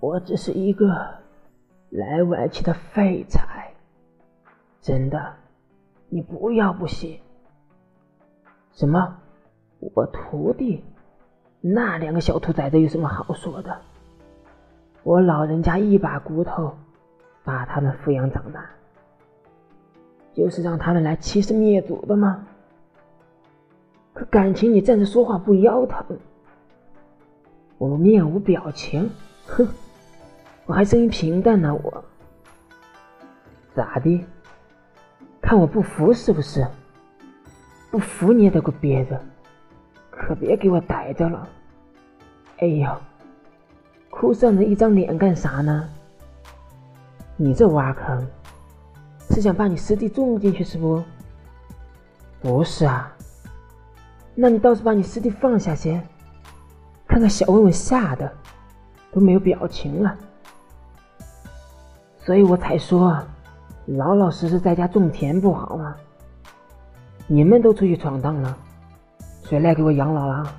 我只是一个来外戚的废材，真的，你不要不信。什么？我徒弟？那两个小兔崽子有什么好说的？我老人家一把骨头把他们抚养长大，就是让他们来欺师灭祖的吗？可感情你站着说话不腰疼？我面无表情，哼，我还声音平淡呢。我咋的？看我不服是不是？不服你也得给我憋着，可别给我逮着了。哎呦，哭丧着一张脸干啥呢？你这挖坑，是想把你师弟种进去是不？不是啊，那你倒是把你师弟放下先。看看小文文吓得都没有表情了，所以我才说老老实实在家种田不好吗？你们都出去闯荡了，谁来给我养老啊？